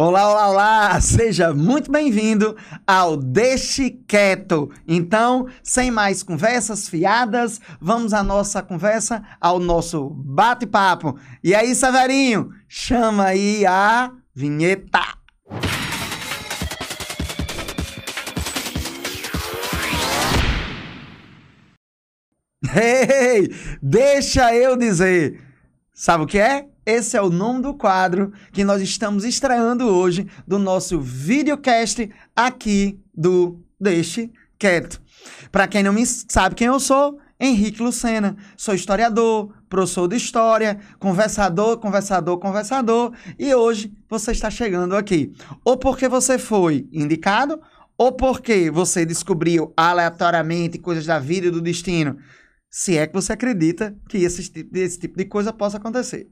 Olá, olá, olá! Seja muito bem-vindo ao Deixe Quieto. Então, sem mais conversas fiadas, vamos à nossa conversa, ao nosso bate-papo. E aí, Severinho, chama aí a vinheta. Ei, deixa eu dizer. Sabe o que é? Esse é o nome do quadro que nós estamos estreando hoje do nosso videocast aqui do Deixe Quieto. Para quem não me sabe quem eu sou, Henrique Lucena. Sou historiador, professor de história, conversador, conversador, conversador. E hoje você está chegando aqui. Ou porque você foi indicado, ou porque você descobriu aleatoriamente coisas da vida e do destino se é que você acredita que esse, esse tipo de coisa possa acontecer.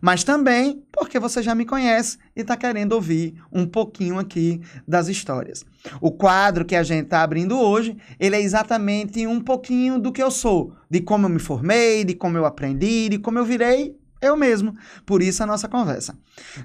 Mas também porque você já me conhece e está querendo ouvir um pouquinho aqui das histórias. O quadro que a gente está abrindo hoje, ele é exatamente um pouquinho do que eu sou, de como eu me formei, de como eu aprendi, de como eu virei eu mesmo. Por isso a nossa conversa.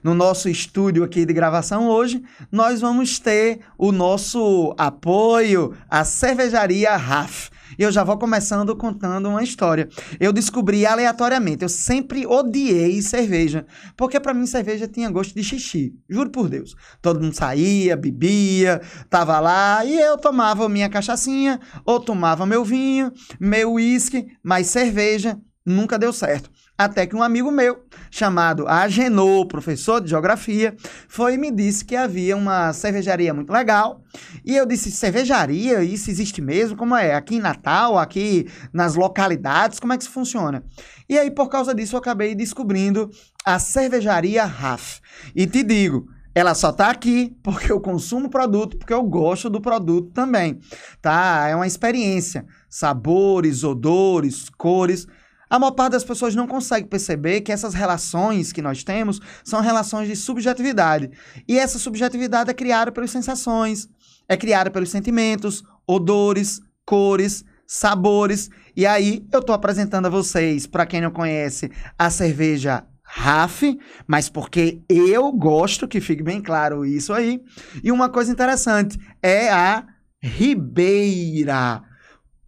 No nosso estúdio aqui de gravação hoje, nós vamos ter o nosso apoio à cervejaria RAF. E eu já vou começando contando uma história. Eu descobri aleatoriamente, eu sempre odiei cerveja, porque para mim cerveja tinha gosto de xixi, juro por Deus. Todo mundo saía, bebia, tava lá e eu tomava minha cachaçinha, ou tomava meu vinho, meu uísque, mas cerveja nunca deu certo. Até que um amigo meu, chamado Agenor, professor de geografia, foi e me disse que havia uma cervejaria muito legal. E eu disse: cervejaria? Isso existe mesmo? Como é? Aqui em Natal, aqui nas localidades, como é que isso funciona? E aí, por causa disso, eu acabei descobrindo a cervejaria RAF. E te digo, ela só tá aqui porque eu consumo o produto, porque eu gosto do produto também, tá? É uma experiência, sabores, odores, cores. A maior parte das pessoas não consegue perceber que essas relações que nós temos são relações de subjetividade. E essa subjetividade é criada pelas sensações, é criada pelos sentimentos, odores, cores, sabores. E aí eu estou apresentando a vocês, para quem não conhece, a cerveja RAF, mas porque eu gosto, que fique bem claro isso aí. E uma coisa interessante é a Ribeira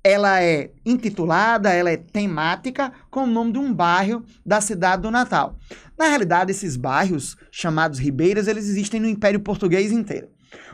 ela é intitulada, ela é temática com o nome de um bairro da cidade do Natal. Na realidade, esses bairros, chamados ribeiras, eles existem no Império Português inteiro.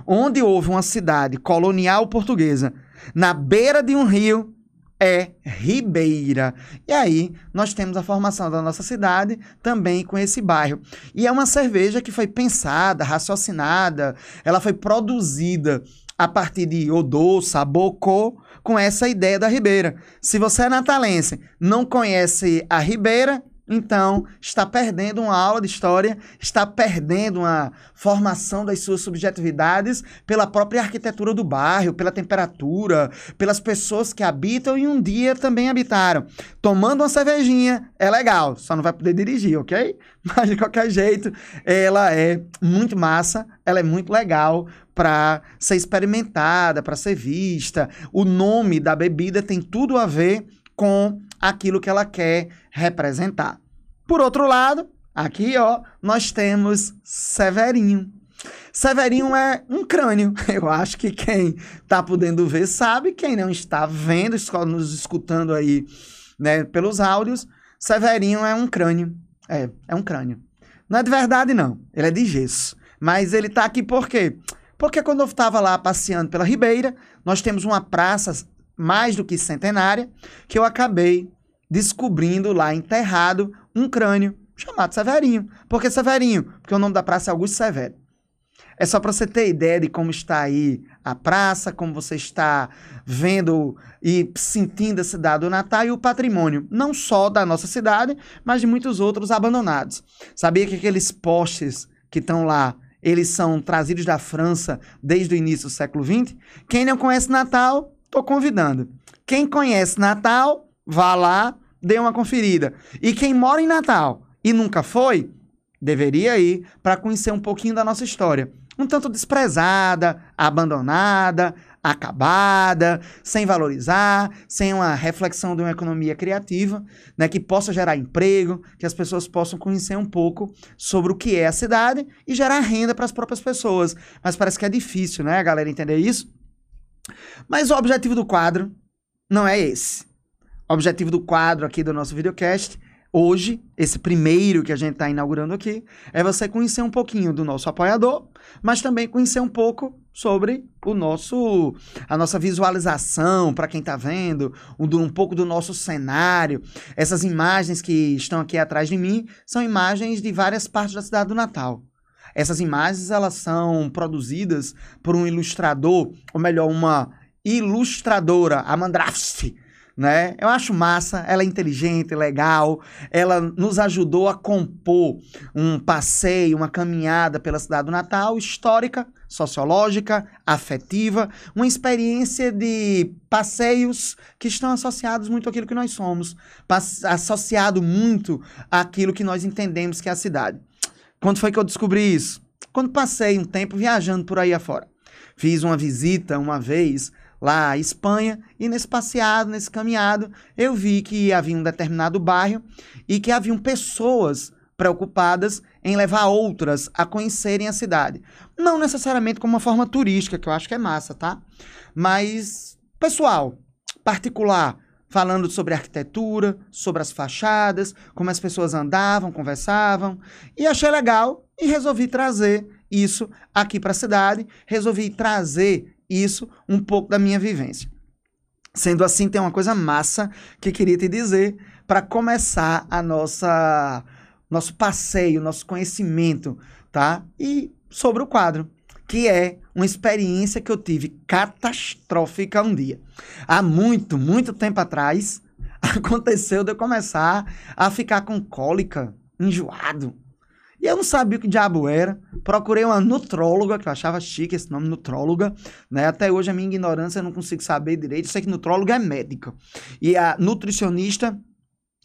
Onde houve uma cidade colonial portuguesa na beira de um rio, é Ribeira. E aí nós temos a formação da nossa cidade também com esse bairro. E é uma cerveja que foi pensada, raciocinada, ela foi produzida a partir de odor, sabor, cor, com essa ideia da Ribeira. Se você é natalense, não conhece a Ribeira, então está perdendo uma aula de história, está perdendo uma formação das suas subjetividades pela própria arquitetura do bairro, pela temperatura, pelas pessoas que habitam e um dia também habitaram. Tomando uma cervejinha é legal, só não vai poder dirigir, ok? Mas de qualquer jeito, ela é muito massa, ela é muito legal para ser experimentada, para ser vista. O nome da bebida tem tudo a ver com aquilo que ela quer representar. Por outro lado, aqui ó, nós temos Severinho. Severinho é um crânio. Eu acho que quem está podendo ver sabe, quem não está vendo, nos escutando aí né, pelos áudios, Severinho é um crânio. É, é um crânio. Não é de verdade, não. Ele é de gesso. Mas ele está aqui por quê? Porque quando eu estava lá passeando pela Ribeira, nós temos uma praça mais do que centenária, que eu acabei descobrindo lá enterrado um crânio chamado Severinho. Por que Severinho? Porque o nome da praça é Augusto Severo. É só para você ter ideia de como está aí a praça, como você está vendo e sentindo a cidade do Natal e o patrimônio, não só da nossa cidade, mas de muitos outros abandonados. Sabia que aqueles postes que estão lá eles são trazidos da França desde o início do século XX. Quem não conhece Natal, estou convidando. Quem conhece Natal, vá lá, dê uma conferida. E quem mora em Natal e nunca foi, deveria ir para conhecer um pouquinho da nossa história. Um tanto desprezada, abandonada, acabada, sem valorizar, sem uma reflexão de uma economia criativa, né, que possa gerar emprego, que as pessoas possam conhecer um pouco sobre o que é a cidade e gerar renda para as próprias pessoas. Mas parece que é difícil, né, galera entender isso. Mas o objetivo do quadro não é esse. O objetivo do quadro aqui do nosso videocast hoje, esse primeiro que a gente está inaugurando aqui, é você conhecer um pouquinho do nosso apoiador, mas também conhecer um pouco sobre o nosso a nossa visualização para quem está vendo, um, um pouco do nosso cenário. Essas imagens que estão aqui atrás de mim são imagens de várias partes da cidade do Natal. Essas imagens elas são produzidas por um ilustrador, ou melhor, uma ilustradora, a Mandrafst, né? Eu acho massa, ela é inteligente, legal, ela nos ajudou a compor um passeio, uma caminhada pela cidade do Natal, histórica, sociológica, afetiva, uma experiência de passeios que estão associados muito àquilo que nós somos, associado muito àquilo que nós entendemos que é a cidade. Quando foi que eu descobri isso? Quando passei um tempo viajando por aí afora. Fiz uma visita uma vez lá à Espanha, e nesse passeado, nesse caminhado, eu vi que havia um determinado bairro e que haviam pessoas preocupadas em levar outras a conhecerem a cidade. Não necessariamente como uma forma turística, que eu acho que é massa, tá? Mas pessoal, particular, falando sobre arquitetura, sobre as fachadas, como as pessoas andavam, conversavam, e achei legal e resolvi trazer isso aqui para a cidade, resolvi trazer isso um pouco da minha vivência. Sendo assim, tem uma coisa massa que queria te dizer para começar a nossa nosso passeio, nosso conhecimento, tá? E sobre o quadro, que é uma experiência que eu tive catastrófica um dia. Há muito, muito tempo atrás, aconteceu de eu começar a ficar com cólica, enjoado, e eu não sabia o que diabo era. Procurei uma nutróloga, que eu achava chique esse nome, nutróloga. Né? Até hoje a minha ignorância eu não consigo saber direito. Eu sei que nutróloga é médica. E a nutricionista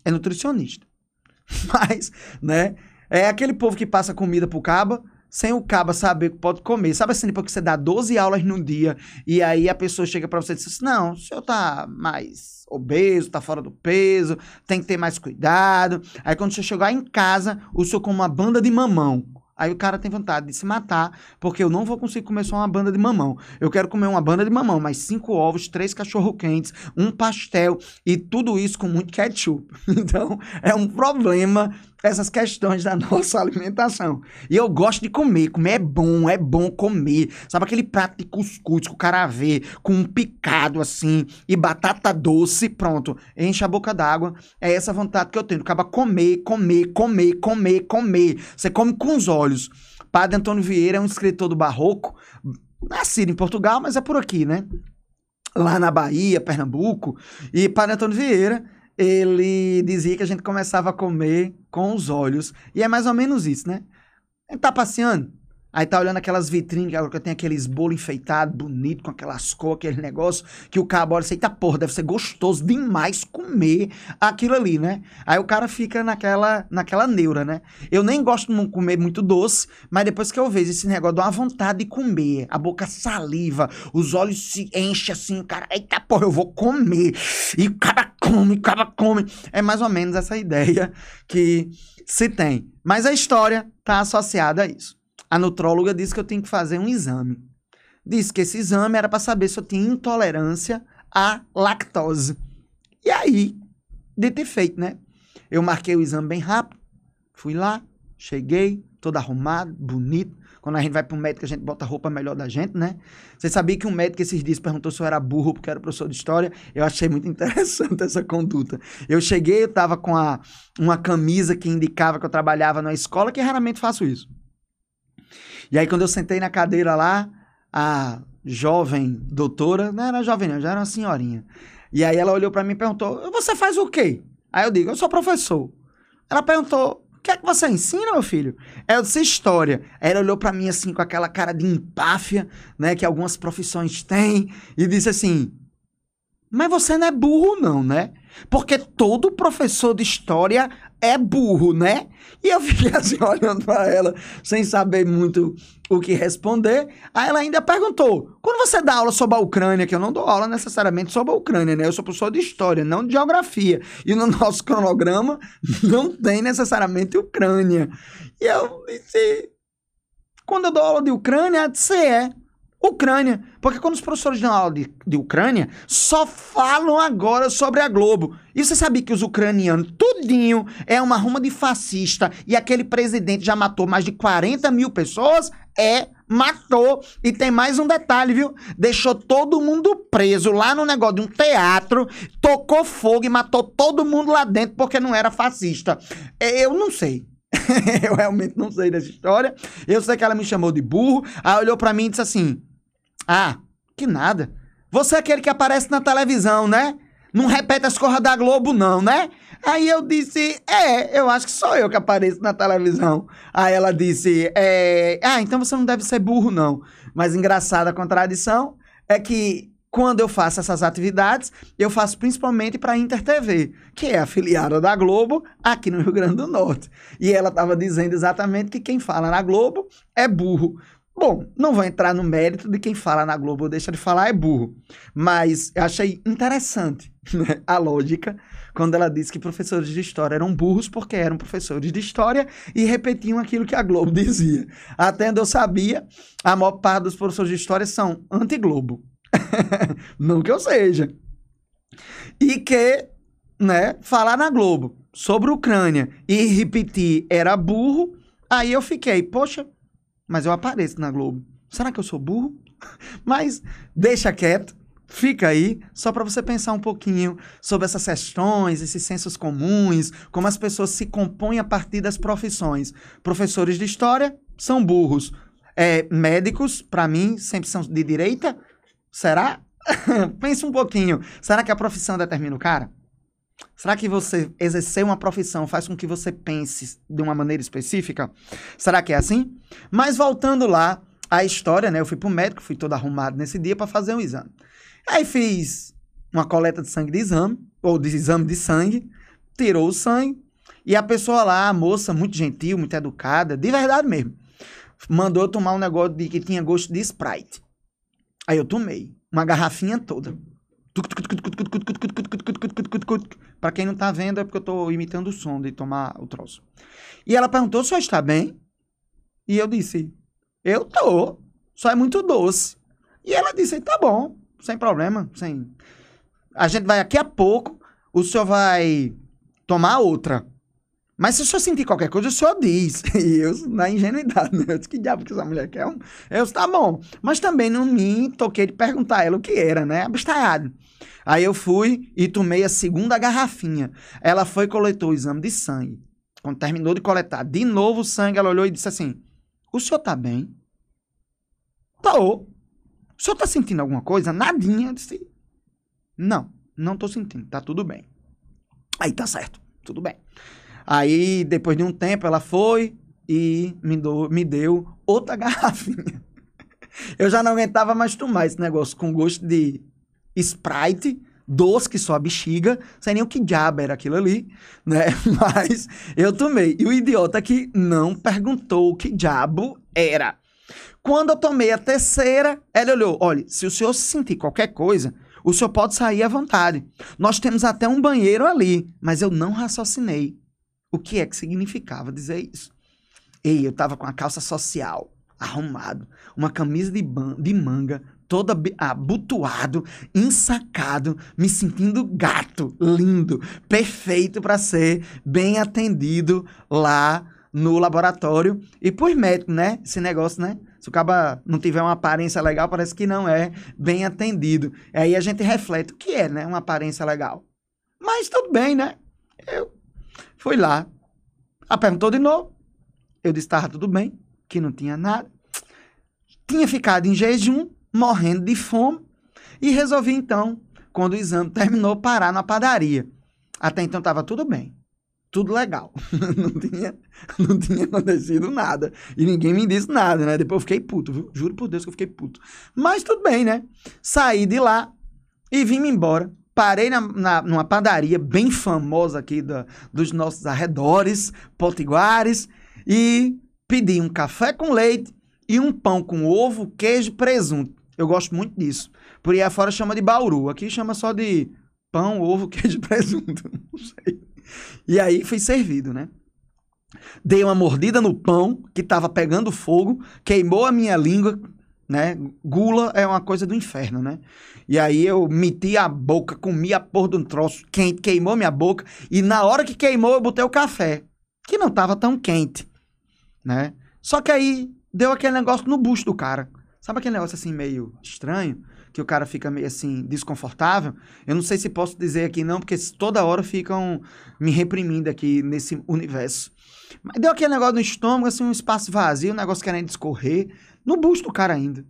é nutricionista. Mas, né? É aquele povo que passa comida pro caba, sem o caba saber que pode comer. Sabe assim, depois que você dá 12 aulas no dia e aí a pessoa chega para você e diz assim, não, o senhor tá mais obeso, tá fora do peso, tem que ter mais cuidado. Aí quando você chegar em casa, o senhor com uma banda de mamão. Aí o cara tem vontade de se matar, porque eu não vou conseguir comer só uma banda de mamão. Eu quero comer uma banda de mamão, mais cinco ovos, três cachorro-quentes, um pastel e tudo isso com muito ketchup. Então, é um problema essas questões da nossa alimentação. E eu gosto de comer. Comer é bom, é bom comer. Sabe aquele prato de cuscuz que o cara vê com um picado assim e batata doce, pronto. Enche a boca d'água. É essa vontade que eu tenho. Acaba comer, comer, comer, comer, comer. Você come com os olhos. Padre Antônio Vieira é um escritor do barroco, nascido em Portugal, mas é por aqui, né? Lá na Bahia, Pernambuco. E Padre Antônio Vieira ele dizia que a gente começava a comer com os olhos. E é mais ou menos isso, né? A gente tá passeando, aí tá olhando aquelas vitrines que tem aqueles bolo enfeitado, bonito, com aquelas cores, aquele negócio, que o cara olha e eita porra, deve ser gostoso demais comer aquilo ali, né? Aí o cara fica naquela, naquela neura, né? Eu nem gosto de comer muito doce, mas depois que eu vejo esse negócio, dá uma vontade de comer, a boca saliva, os olhos se enchem assim, o cara, eita porra, eu vou comer. E o cara come, acaba come. É mais ou menos essa ideia que se tem. Mas a história está associada a isso. A nutróloga disse que eu tinha que fazer um exame. Disse que esse exame era para saber se eu tinha intolerância à lactose. E aí, de ter feito, né? Eu marquei o exame bem rápido, fui lá, cheguei, todo arrumado, bonito, quando a gente vai para um médico, a gente bota a roupa melhor da gente, né? Você sabia que um médico esses dias perguntou se eu era burro porque era professor de história? Eu achei muito interessante essa conduta. Eu cheguei, eu tava com a, uma camisa que indicava que eu trabalhava na escola, que raramente faço isso. E aí, quando eu sentei na cadeira lá, a jovem doutora, não era jovem não, já era uma senhorinha. E aí ela olhou para mim e perguntou, você faz o quê? Aí eu digo, eu sou professor. Ela perguntou, que é que você ensina, meu filho? É disse história. Aí ela olhou para mim assim com aquela cara de empáfia, né, que algumas profissões têm, e disse assim: "Mas você não é burro não, né? Porque todo professor de história é burro, né? E eu fiquei assim olhando para ela, sem saber muito o que responder. Aí ela ainda perguntou: quando você dá aula sobre a Ucrânia, que eu não dou aula necessariamente sobre a Ucrânia, né? Eu sou professor de história, não de geografia. E no nosso cronograma não tem necessariamente Ucrânia. E eu disse: quando eu dou aula de Ucrânia, você é. Ucrânia. Porque quando os professores dão aula de, de Ucrânia, só falam agora sobre a Globo. E você sabia que os ucranianos, tudinho, é uma ruma de fascista e aquele presidente já matou mais de 40 mil pessoas? É, matou. E tem mais um detalhe, viu? Deixou todo mundo preso lá no negócio de um teatro, tocou fogo e matou todo mundo lá dentro porque não era fascista. Eu não sei. eu realmente não sei dessa história. Eu sei que ela me chamou de burro. Aí olhou para mim e disse assim: ah, que nada. Você é aquele que aparece na televisão, né? Não repete as coisas da Globo, não, né? Aí eu disse, é, eu acho que sou eu que apareço na televisão. Aí ela disse, é, ah, então você não deve ser burro, não. Mas engraçada a contradição é que quando eu faço essas atividades, eu faço principalmente para a Inter TV, que é afiliada da Globo aqui no Rio Grande do Norte. E ela estava dizendo exatamente que quem fala na Globo é burro. Bom, não vou entrar no mérito de quem fala na Globo ou deixa de falar é burro, mas eu achei interessante né, a lógica quando ela disse que professores de história eram burros porque eram professores de história e repetiam aquilo que a Globo dizia. Até onde eu sabia, a maior parte dos professores de história são anti-Globo. não que eu seja. E que, né, falar na Globo sobre Ucrânia e repetir era burro, aí eu fiquei, poxa, mas eu apareço na Globo. Será que eu sou burro? Mas deixa quieto, fica aí, só para você pensar um pouquinho sobre essas questões, esses sensos comuns, como as pessoas se compõem a partir das profissões. Professores de história são burros. É, médicos, para mim, sempre são de direita. Será? Pense um pouquinho. Será que a profissão determina o cara? Será que você exercer uma profissão faz com que você pense de uma maneira específica? Será que é assim? Mas voltando lá à história, né? Eu fui pro médico, fui todo arrumado nesse dia para fazer um exame. Aí fiz uma coleta de sangue de exame, ou de exame de sangue, tirou o sangue, e a pessoa lá, a moça, muito gentil, muito educada, de verdade mesmo, mandou eu tomar um negócio de, que tinha gosto de Sprite. Aí eu tomei, uma garrafinha toda. Para quem não tá vendo, é porque eu tô imitando o som de tomar o troço. E ela perguntou se eu está bem. E eu disse, eu tô. Só é muito doce. E ela disse, tá bom, sem problema. Sem... A gente vai aqui a pouco, o senhor vai tomar outra. Mas se o senhor sentir qualquer coisa, o senhor diz. E eu, na ingenuidade, né? Eu disse, que diabo que essa mulher quer? Eu disse, tá bom. Mas também não me toquei de perguntar a ela o que era, né? Abestalhado. Aí eu fui e tomei a segunda garrafinha. Ela foi e coletou o exame de sangue. Quando terminou de coletar de novo o sangue, ela olhou e disse assim, o senhor tá bem? Tô. O senhor tá sentindo alguma coisa? Nadinha. Eu disse, não, não tô sentindo, tá tudo bem. Aí tá certo, tudo bem. Aí, depois de um tempo, ela foi e me, do, me deu outra garrafinha. Eu já não aguentava mais tomar esse negócio com gosto de Sprite, doce que só a bexiga, sem nem o que diabo era aquilo ali, né? Mas eu tomei. E o idiota que não perguntou o que diabo era. Quando eu tomei a terceira, ela olhou: olha, se o senhor sentir qualquer coisa, o senhor pode sair à vontade. Nós temos até um banheiro ali, mas eu não raciocinei. O que é que significava dizer isso? Ei, eu tava com a calça social, arrumado, uma camisa de, de manga, todo abotoado, ensacado, me sentindo gato, lindo, perfeito para ser bem atendido lá no laboratório. E por médico, né? Esse negócio, né? Se o cara não tiver uma aparência legal, parece que não é bem atendido. Aí a gente reflete o que é, né? Uma aparência legal. Mas tudo bem, né? Eu Fui lá. Ela perguntou de novo. Eu disse estava tudo bem, que não tinha nada. Tinha ficado em jejum, morrendo de fome. E resolvi então, quando o exame terminou, parar na padaria. Até então estava tudo bem. Tudo legal. não, tinha, não tinha acontecido nada. E ninguém me disse nada, né? Depois eu fiquei puto, viu? Juro por Deus que eu fiquei puto. Mas tudo bem, né? Saí de lá e vim-me embora parei na, na, numa padaria bem famosa aqui da, dos nossos arredores, potiguares, e pedi um café com leite e um pão com ovo, queijo e presunto. Eu gosto muito disso. Por aí afora chama de bauru. Aqui chama só de pão, ovo, queijo e presunto. Não sei. E aí foi servido, né? Dei uma mordida no pão que estava pegando fogo, queimou a minha língua, né? Gula é uma coisa do inferno, né? E aí eu meti a boca, comi a porra de um troço quente, queimou minha boca. E na hora que queimou, eu botei o café, que não tava tão quente, né? Só que aí deu aquele negócio no bucho do cara. Sabe aquele negócio assim meio estranho? Que o cara fica meio assim desconfortável? Eu não sei se posso dizer aqui não, porque toda hora ficam me reprimindo aqui nesse universo. Mas deu aquele negócio no estômago, assim, um espaço vazio, um negócio querendo escorrer, no busto do cara ainda.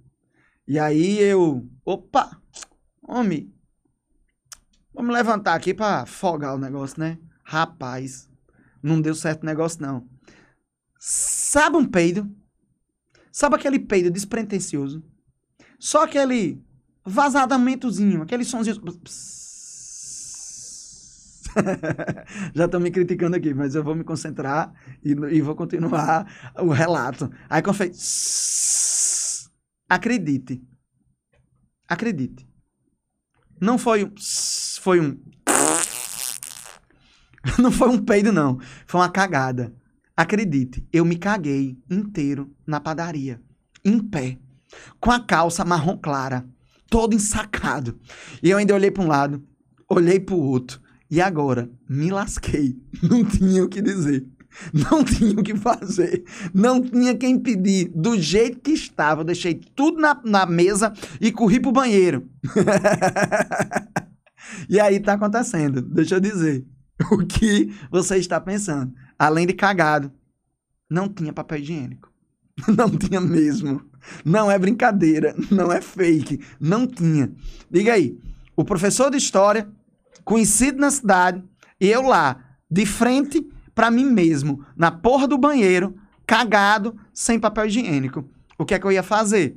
E aí eu, opa, homem, vamos levantar aqui pra folgar o negócio, né? Rapaz, não deu certo o negócio não. Sabe um peido? Sabe aquele peido despretensioso? Só aquele vazadamentozinho, aquele sonzinho. Já estão me criticando aqui, mas eu vou me concentrar e, e vou continuar o relato. Aí quando fez. Acredite. Acredite. Não foi um. Foi um. Não foi um peido, não. Foi uma cagada. Acredite, eu me caguei inteiro na padaria, em pé, com a calça marrom clara, todo ensacado. E eu ainda olhei para um lado, olhei para o outro. E agora, me lasquei. Não tinha o que dizer. Não tinha o que fazer. Não tinha quem pedir. Do jeito que estava, eu deixei tudo na, na mesa e corri pro banheiro. e aí tá acontecendo. Deixa eu dizer. O que você está pensando? Além de cagado, não tinha papel higiênico. Não tinha mesmo. Não é brincadeira, não é fake, não tinha. Diga aí, o professor de história, conhecido na cidade, e eu lá, de frente para mim mesmo, na porra do banheiro, cagado, sem papel higiênico. O que é que eu ia fazer?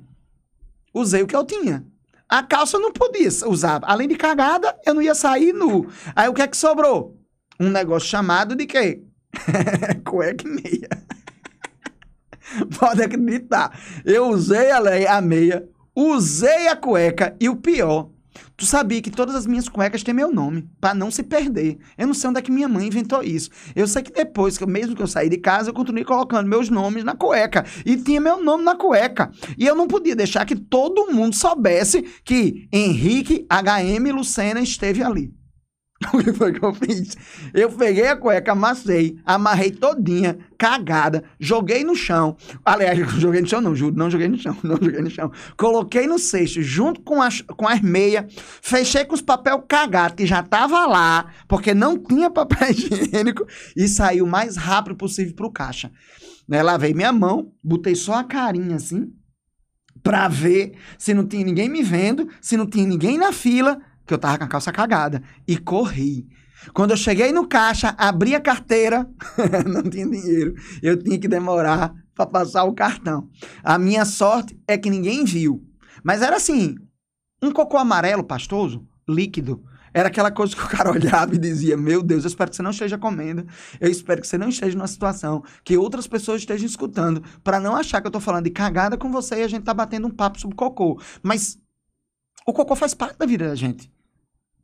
Usei o que eu tinha. A calça eu não podia usar. Além de cagada, eu não ia sair nu. Aí o que é que sobrou? Um negócio chamado de quê? Cueca e meia. Pode acreditar. Eu usei a meia, usei a cueca e o pior, tu sabia que todas as minhas cuecas têm meu nome, para não se perder. Eu não sei onde é que minha mãe inventou isso. Eu sei que depois, mesmo que eu saí de casa, eu continuei colocando meus nomes na cueca. E tinha meu nome na cueca. E eu não podia deixar que todo mundo soubesse que Henrique HM Lucena esteve ali. O que foi que eu fiz? Eu peguei a cueca, amassei, amarrei todinha, cagada, joguei no chão. Aliás, joguei no chão não, juro, não joguei no chão, não joguei no chão. Coloquei no cesto junto com as, com as meias, fechei com os papel cagado que já tava lá, porque não tinha papel higiênico, e saí o mais rápido possível pro caixa. Né, lavei minha mão, botei só a carinha assim, pra ver se não tinha ninguém me vendo, se não tinha ninguém na fila, que eu tava com a calça cagada. E corri. Quando eu cheguei no caixa, abri a carteira, não tinha dinheiro. Eu tinha que demorar para passar o cartão. A minha sorte é que ninguém viu. Mas era assim, um cocô amarelo pastoso, líquido. Era aquela coisa que o cara olhava e dizia: Meu Deus, eu espero que você não esteja comendo. Eu espero que você não esteja numa situação que outras pessoas estejam escutando, para não achar que eu tô falando de cagada com você e a gente tá batendo um papo sobre cocô. Mas o cocô faz parte da vida da gente.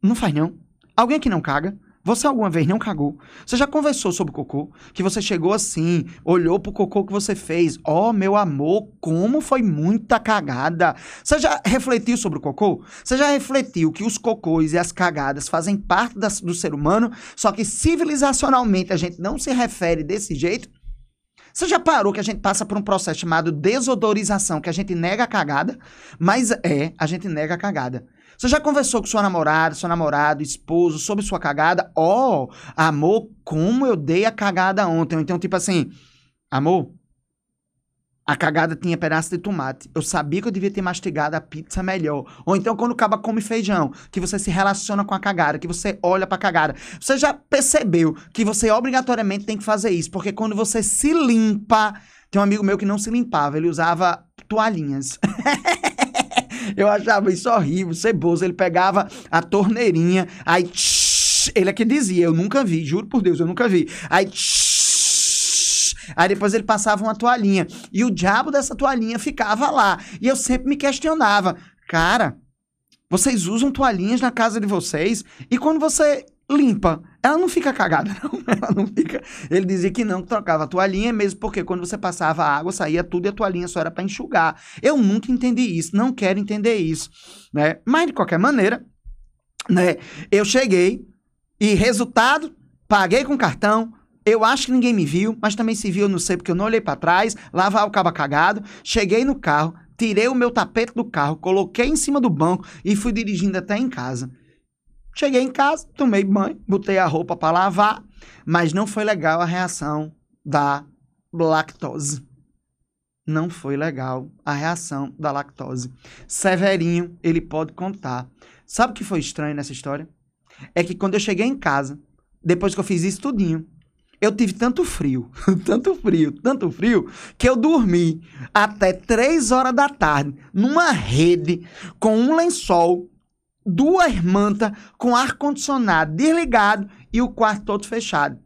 Não faz não. Alguém que não caga? Você alguma vez não cagou? Você já conversou sobre cocô? Que você chegou assim, olhou pro cocô que você fez. Oh, meu amor, como foi muita cagada. Você já refletiu sobre o cocô? Você já refletiu que os cocôs e as cagadas fazem parte da, do ser humano, só que civilizacionalmente a gente não se refere desse jeito? Você já parou que a gente passa por um processo chamado desodorização, que a gente nega a cagada, mas é, a gente nega a cagada. Você já conversou com sua namorada, seu namorado, esposo, sobre sua cagada? Ó, oh, amor, como eu dei a cagada ontem. Então, tipo assim, amor, a cagada tinha pedaço de tomate. Eu sabia que eu devia ter mastigado a pizza melhor. Ou então, quando o caba come feijão, que você se relaciona com a cagada, que você olha pra cagada. Você já percebeu que você obrigatoriamente tem que fazer isso? Porque quando você se limpa. Tem um amigo meu que não se limpava, ele usava toalhinhas. Eu achava isso horrível, ceboso. Ele pegava a torneirinha, aí tsh, ele é que dizia, eu nunca vi, juro por Deus, eu nunca vi. Aí tsh, Aí depois ele passava uma toalhinha. E o diabo dessa toalhinha ficava lá. E eu sempre me questionava, cara, vocês usam toalhinhas na casa de vocês? E quando você limpa, ela não fica cagada, não. Ela não fica. Ele dizia que não, que trocava a toalhinha mesmo, porque quando você passava a água, saía tudo e a toalhinha só era para enxugar. Eu nunca entendi isso, não quero entender isso, né? Mas de qualquer maneira, né? Eu cheguei e resultado, paguei com cartão. Eu acho que ninguém me viu, mas também se viu, eu não sei, porque eu não olhei para trás, lavar o cabo cagado, cheguei no carro, tirei o meu tapete do carro, coloquei em cima do banco e fui dirigindo até em casa. Cheguei em casa, tomei banho, botei a roupa para lavar, mas não foi legal a reação da lactose. Não foi legal a reação da lactose. Severinho, ele pode contar. Sabe o que foi estranho nessa história? É que quando eu cheguei em casa, depois que eu fiz isso tudinho, eu tive tanto frio, tanto frio, tanto frio, que eu dormi até 3 horas da tarde numa rede com um lençol, duas mantas, com ar-condicionado desligado e o quarto todo fechado.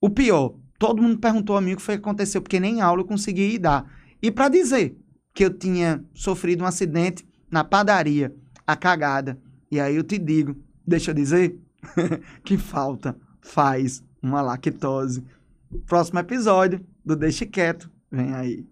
O pior, todo mundo perguntou a mim o que foi que aconteceu, porque nem aula eu consegui ir dar. E para dizer que eu tinha sofrido um acidente na padaria, a cagada. E aí eu te digo, deixa eu dizer, que falta faz uma lactose. Próximo episódio do Deixe Quieto, vem aí.